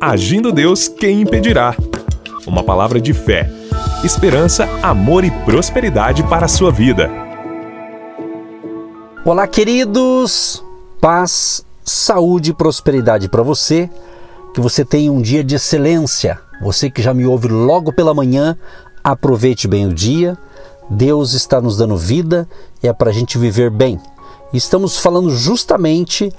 Agindo Deus, quem impedirá? Uma palavra de fé, esperança, amor e prosperidade para a sua vida. Olá, queridos! Paz, saúde e prosperidade para você. Que você tenha um dia de excelência. Você que já me ouve logo pela manhã, aproveite bem o dia. Deus está nos dando vida e é para a gente viver bem. Estamos falando justamente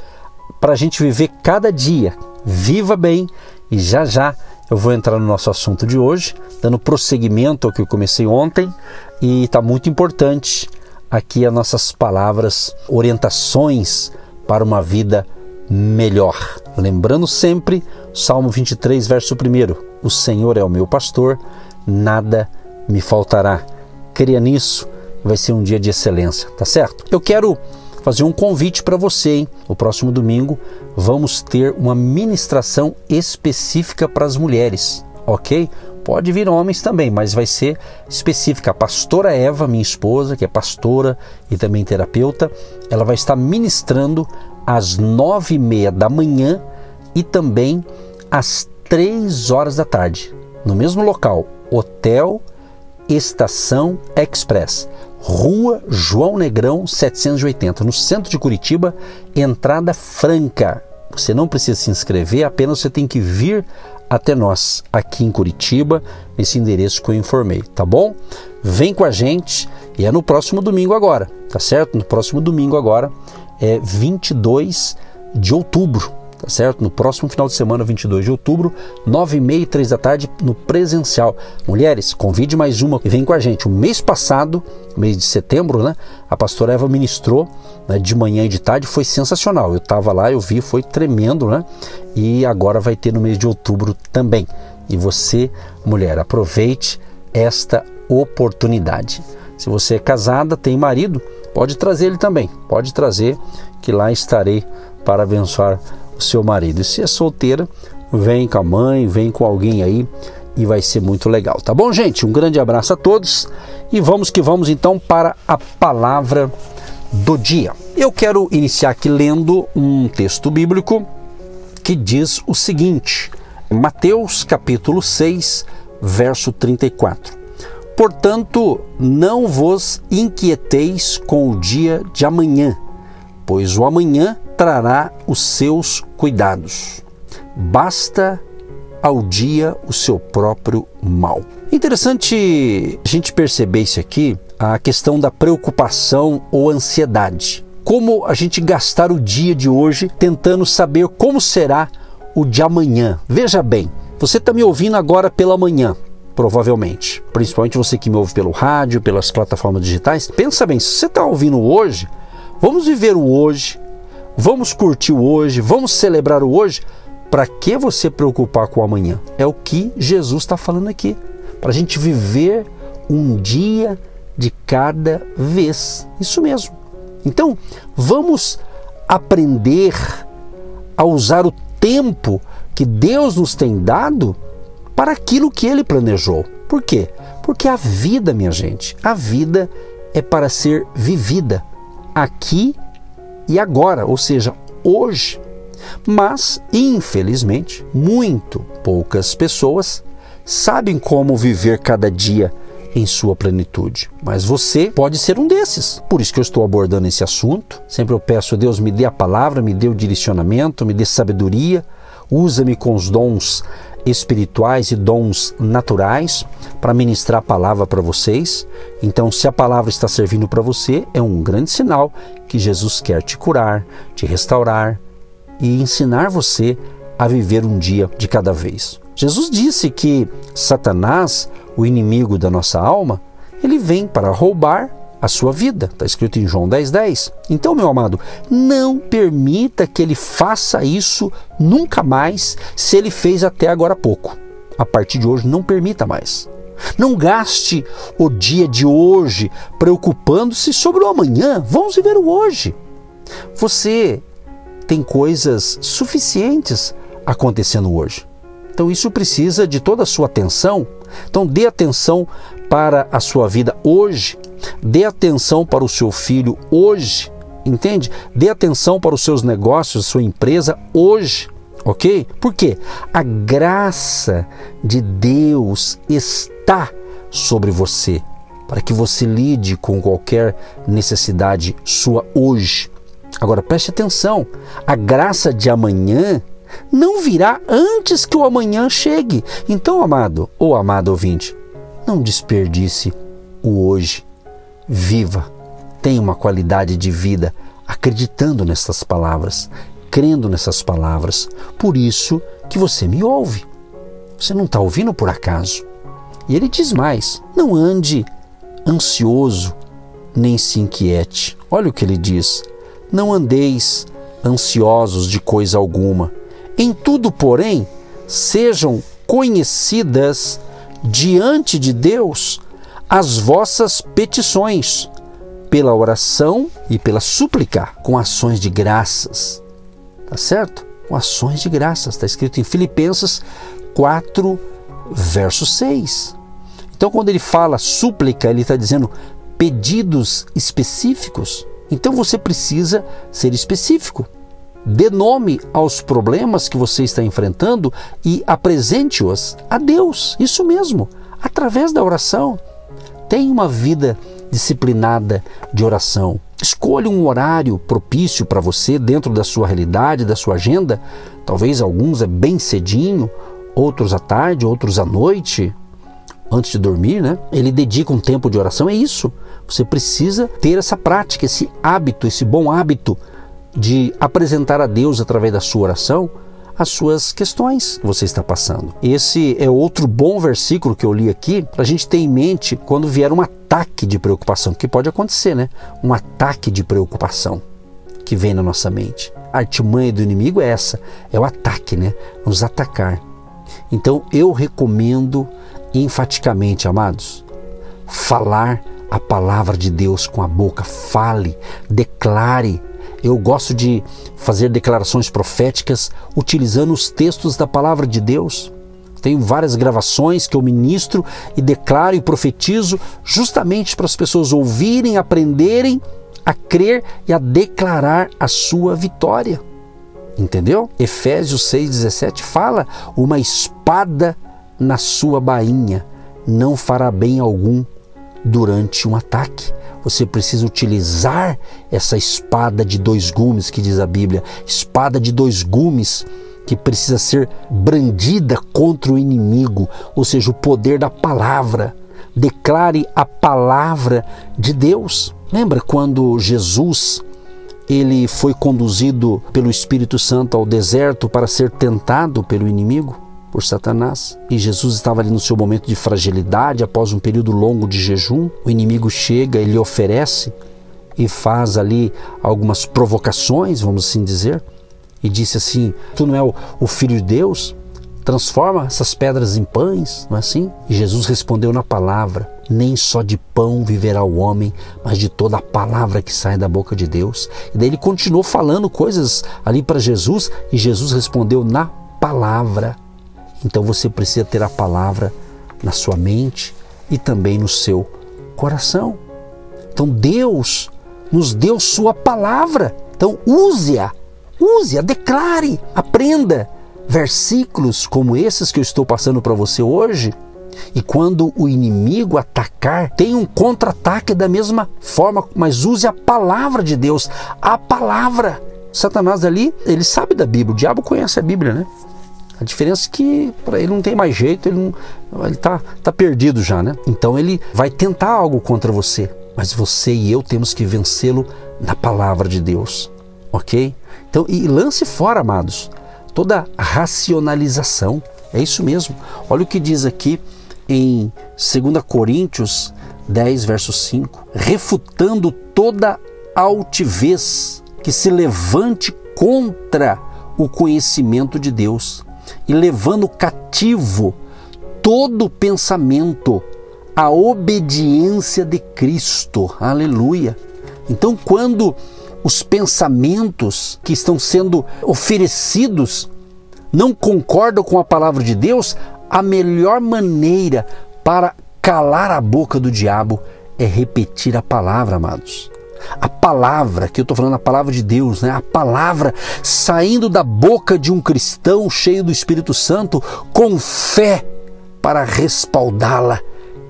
para a gente viver cada dia. Viva bem e já já eu vou entrar no nosso assunto de hoje, dando prosseguimento ao que eu comecei ontem e está muito importante aqui as nossas palavras, orientações para uma vida melhor. Lembrando sempre, Salmo 23, verso 1: O Senhor é o meu pastor, nada me faltará. Creia nisso, vai ser um dia de excelência, tá certo? Eu quero fazer um convite para você, hein? O próximo domingo vamos ter uma ministração específica para as mulheres, ok? Pode vir homens também, mas vai ser específica. A pastora Eva, minha esposa, que é pastora e também terapeuta, ela vai estar ministrando às nove e meia da manhã e também às três horas da tarde, no mesmo local, Hotel Estação Express. Rua João Negrão 780, no centro de Curitiba, entrada franca. Você não precisa se inscrever, apenas você tem que vir até nós aqui em Curitiba, nesse endereço que eu informei, tá bom? Vem com a gente e é no próximo domingo agora, tá certo? No próximo domingo agora é 22 de outubro, certo? No próximo final de semana, 22 de outubro, 9 e meia e 3 da tarde, no presencial. Mulheres, convide mais uma e vem com a gente. O mês passado, mês de setembro, né? A pastora Eva ministrou né, de manhã e de tarde, foi sensacional. Eu estava lá, eu vi, foi tremendo, né? E agora vai ter no mês de outubro também. E você, mulher, aproveite esta oportunidade. Se você é casada, tem marido, pode trazer ele também. Pode trazer, que lá estarei para abençoar o seu marido. E se é solteira, vem com a mãe, vem com alguém aí e vai ser muito legal. Tá bom, gente? Um grande abraço a todos e vamos que vamos então para a palavra do dia. Eu quero iniciar aqui lendo um texto bíblico que diz o seguinte: Mateus capítulo 6, verso 34. Portanto, não vos inquieteis com o dia de amanhã, pois o amanhã trará os seus cuidados. Basta ao dia o seu próprio mal. Interessante a gente perceber isso aqui, a questão da preocupação ou ansiedade. Como a gente gastar o dia de hoje tentando saber como será o de amanhã. Veja bem, você está me ouvindo agora pela manhã, provavelmente. Principalmente você que me ouve pelo rádio, pelas plataformas digitais. Pensa bem, se você está ouvindo hoje, vamos viver o hoje, Vamos curtir o hoje, vamos celebrar o hoje. Para que você preocupar com o amanhã? É o que Jesus está falando aqui. Para a gente viver um dia de cada vez. Isso mesmo. Então, vamos aprender a usar o tempo que Deus nos tem dado para aquilo que Ele planejou. Por quê? Porque a vida, minha gente, a vida é para ser vivida aqui e agora, ou seja, hoje. Mas, infelizmente, muito poucas pessoas sabem como viver cada dia em sua plenitude. Mas você pode ser um desses. Por isso que eu estou abordando esse assunto. Sempre eu peço a Deus me dê a palavra, me dê o direcionamento, me dê sabedoria, usa-me com os dons espirituais e dons naturais para ministrar a palavra para vocês. Então, se a palavra está servindo para você, é um grande sinal que Jesus quer te curar, te restaurar e ensinar você a viver um dia de cada vez. Jesus disse que Satanás, o inimigo da nossa alma, ele vem para roubar, a sua vida. Está escrito em João 10,10. 10. Então, meu amado, não permita que ele faça isso nunca mais, se ele fez até agora pouco. A partir de hoje, não permita mais. Não gaste o dia de hoje preocupando-se sobre o amanhã. Vamos viver o hoje. Você tem coisas suficientes acontecendo hoje. Então isso precisa de toda a sua atenção. Então dê atenção para a sua vida hoje, dê atenção para o seu filho hoje, entende? Dê atenção para os seus negócios, sua empresa hoje, ok? Por quê? A graça de Deus está sobre você para que você lide com qualquer necessidade sua hoje. Agora preste atenção: a graça de amanhã não virá antes que o amanhã chegue. Então, amado ou amado ouvinte, não desperdice o hoje. Viva, tenha uma qualidade de vida acreditando nessas palavras, crendo nessas palavras. Por isso que você me ouve. Você não está ouvindo por acaso. E ele diz mais: não ande ansioso, nem se inquiete. Olha o que ele diz: Não andeis ansiosos de coisa alguma. Em tudo, porém, sejam conhecidas diante de Deus as vossas petições, pela oração e pela súplica, com ações de graças. Tá certo? Com ações de graças. Está escrito em Filipenses 4, verso 6. Então, quando ele fala súplica, ele está dizendo pedidos específicos. Então, você precisa ser específico. Dê nome aos problemas que você está enfrentando e apresente-os a Deus. Isso mesmo, através da oração. Tenha uma vida disciplinada de oração. Escolha um horário propício para você dentro da sua realidade, da sua agenda. Talvez alguns é bem cedinho, outros à tarde, outros à noite, antes de dormir, né? Ele dedica um tempo de oração, é isso. Você precisa ter essa prática, esse hábito, esse bom hábito de apresentar a Deus através da sua oração as suas questões que você está passando. Esse é outro bom versículo que eu li aqui para a gente ter em mente quando vier um ataque de preocupação, que pode acontecer, né? Um ataque de preocupação que vem na nossa mente. A artimanha do inimigo é essa, é o ataque, né? Nos atacar. Então eu recomendo enfaticamente, amados, falar a palavra de Deus com a boca, fale, declare. Eu gosto de fazer declarações proféticas utilizando os textos da palavra de Deus. Tenho várias gravações que eu ministro e declaro e profetizo justamente para as pessoas ouvirem, aprenderem a crer e a declarar a sua vitória. Entendeu? Efésios 6,17 fala uma espada na sua bainha não fará bem algum durante um ataque. Você precisa utilizar essa espada de dois gumes que diz a Bíblia, espada de dois gumes que precisa ser brandida contra o inimigo, ou seja, o poder da palavra. Declare a palavra de Deus. Lembra quando Jesus ele foi conduzido pelo Espírito Santo ao deserto para ser tentado pelo inimigo? Por Satanás. E Jesus estava ali no seu momento de fragilidade, após um período longo de jejum. O inimigo chega, ele oferece e faz ali algumas provocações, vamos assim dizer, e disse assim: Tu não é o, o filho de Deus? Transforma essas pedras em pães, não é assim? E Jesus respondeu na palavra: Nem só de pão viverá o homem, mas de toda a palavra que sai da boca de Deus. E daí ele continuou falando coisas ali para Jesus, e Jesus respondeu na palavra. Então você precisa ter a palavra na sua mente e também no seu coração. Então Deus nos deu sua palavra. Então use-a, use-a, declare, aprenda versículos como esses que eu estou passando para você hoje. E quando o inimigo atacar, tem um contra-ataque da mesma forma, mas use a palavra de Deus, a palavra. Satanás ali, ele sabe da Bíblia, o diabo conhece a Bíblia, né? A diferença é que para ele não tem mais jeito, ele não, ele tá, tá perdido já, né? Então ele vai tentar algo contra você, mas você e eu temos que vencê-lo na palavra de Deus, ok? Então e lance fora, amados, toda racionalização. É isso mesmo. Olha o que diz aqui em 2 Coríntios 10, verso 5, refutando toda altivez que se levante contra o conhecimento de Deus e levando cativo todo pensamento à obediência de Cristo. Aleluia. Então, quando os pensamentos que estão sendo oferecidos não concordam com a palavra de Deus, a melhor maneira para calar a boca do diabo é repetir a palavra, amados. A palavra, que eu estou falando a palavra de Deus, né? a palavra saindo da boca de um cristão cheio do Espírito Santo, com fé para respaldá-la,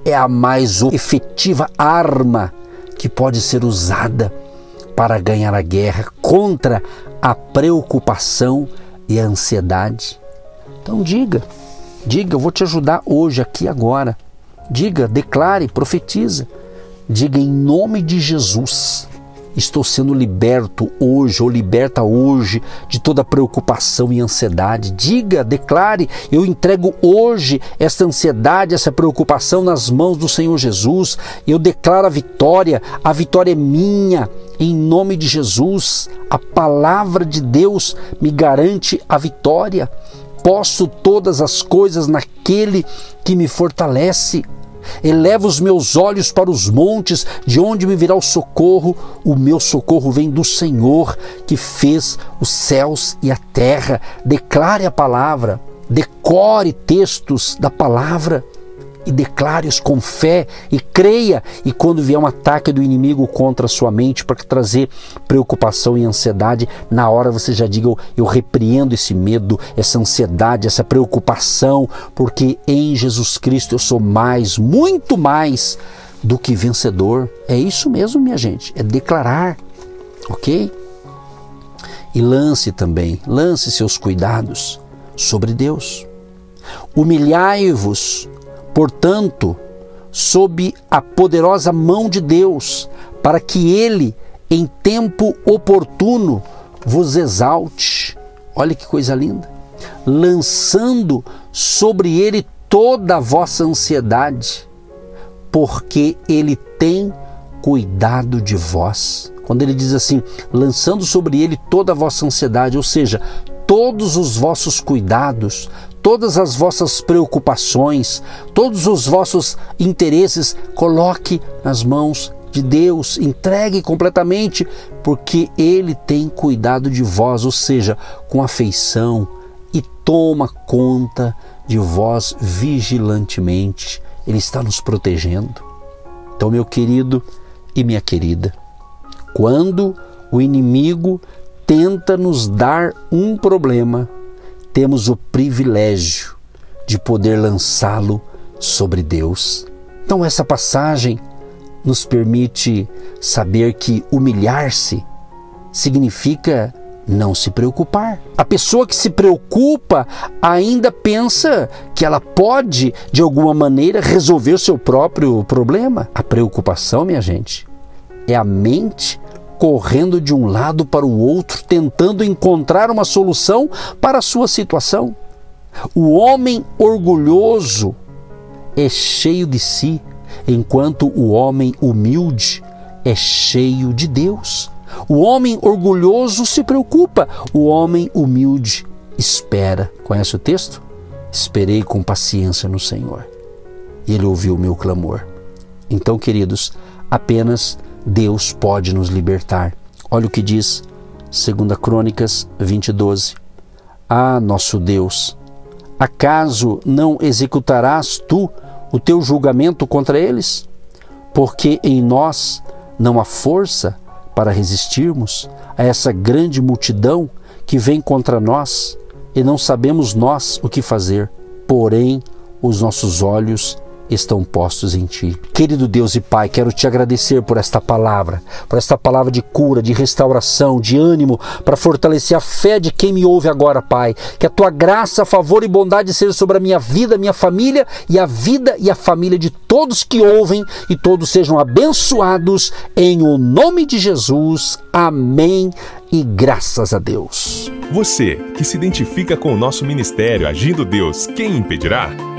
é a mais efetiva arma que pode ser usada para ganhar a guerra contra a preocupação e a ansiedade. Então diga, diga, eu vou te ajudar hoje, aqui, agora. Diga, declare, profetiza. Diga em nome de Jesus estou sendo liberto hoje ou liberta hoje de toda preocupação e ansiedade. Diga, declare, eu entrego hoje essa ansiedade, essa preocupação nas mãos do Senhor Jesus. Eu declaro a vitória, a vitória é minha. Em nome de Jesus, a palavra de Deus me garante a vitória. Posso todas as coisas naquele que me fortalece. Eleva os meus olhos para os montes, de onde me virá o socorro? O meu socorro vem do Senhor, que fez os céus e a terra. Declare a palavra, decore textos da palavra e declare-os com fé e creia. E quando vier um ataque do inimigo contra a sua mente para trazer preocupação e ansiedade, na hora você já diga: Eu repreendo esse medo, essa ansiedade, essa preocupação, porque em Jesus Cristo eu sou mais, muito mais do que vencedor. É isso mesmo, minha gente, é declarar, ok? E lance também, lance seus cuidados sobre Deus. Humilhai-vos portanto, sob a poderosa mão de Deus, para que Ele, em tempo oportuno, vos exalte. Olha que coisa linda! Lançando sobre Ele toda a vossa ansiedade, porque Ele tem cuidado de vós. Quando ele diz assim, lançando sobre ele toda a vossa ansiedade, ou seja, todos os vossos cuidados, todas as vossas preocupações, todos os vossos interesses, coloque nas mãos de Deus, entregue completamente, porque Ele tem cuidado de vós, ou seja, com afeição, e toma conta de vós vigilantemente. Ele está nos protegendo. Então, meu querido e minha querida, quando o inimigo tenta nos dar um problema, temos o privilégio de poder lançá-lo sobre Deus. Então, essa passagem nos permite saber que humilhar-se significa não se preocupar. A pessoa que se preocupa ainda pensa que ela pode, de alguma maneira, resolver o seu próprio problema. A preocupação, minha gente, é a mente correndo de um lado para o outro, tentando encontrar uma solução para a sua situação. O homem orgulhoso é cheio de si, enquanto o homem humilde é cheio de Deus. O homem orgulhoso se preocupa, o homem humilde espera. Conhece o texto? Esperei com paciência no Senhor. Ele ouviu o meu clamor. Então, queridos, apenas Deus pode nos libertar. Olha o que diz 2 Crônicas 20, 12. Ah, nosso Deus, acaso não executarás tu o teu julgamento contra eles? Porque em nós não há força para resistirmos a essa grande multidão que vem contra nós e não sabemos nós o que fazer. Porém, os nossos olhos estão postos em ti. Querido Deus e Pai, quero te agradecer por esta palavra, por esta palavra de cura, de restauração, de ânimo, para fortalecer a fé de quem me ouve agora, Pai. Que a tua graça, favor e bondade seja sobre a minha vida, minha família e a vida e a família de todos que ouvem e todos sejam abençoados em o nome de Jesus. Amém e graças a Deus. Você que se identifica com o nosso ministério Agindo Deus, quem impedirá?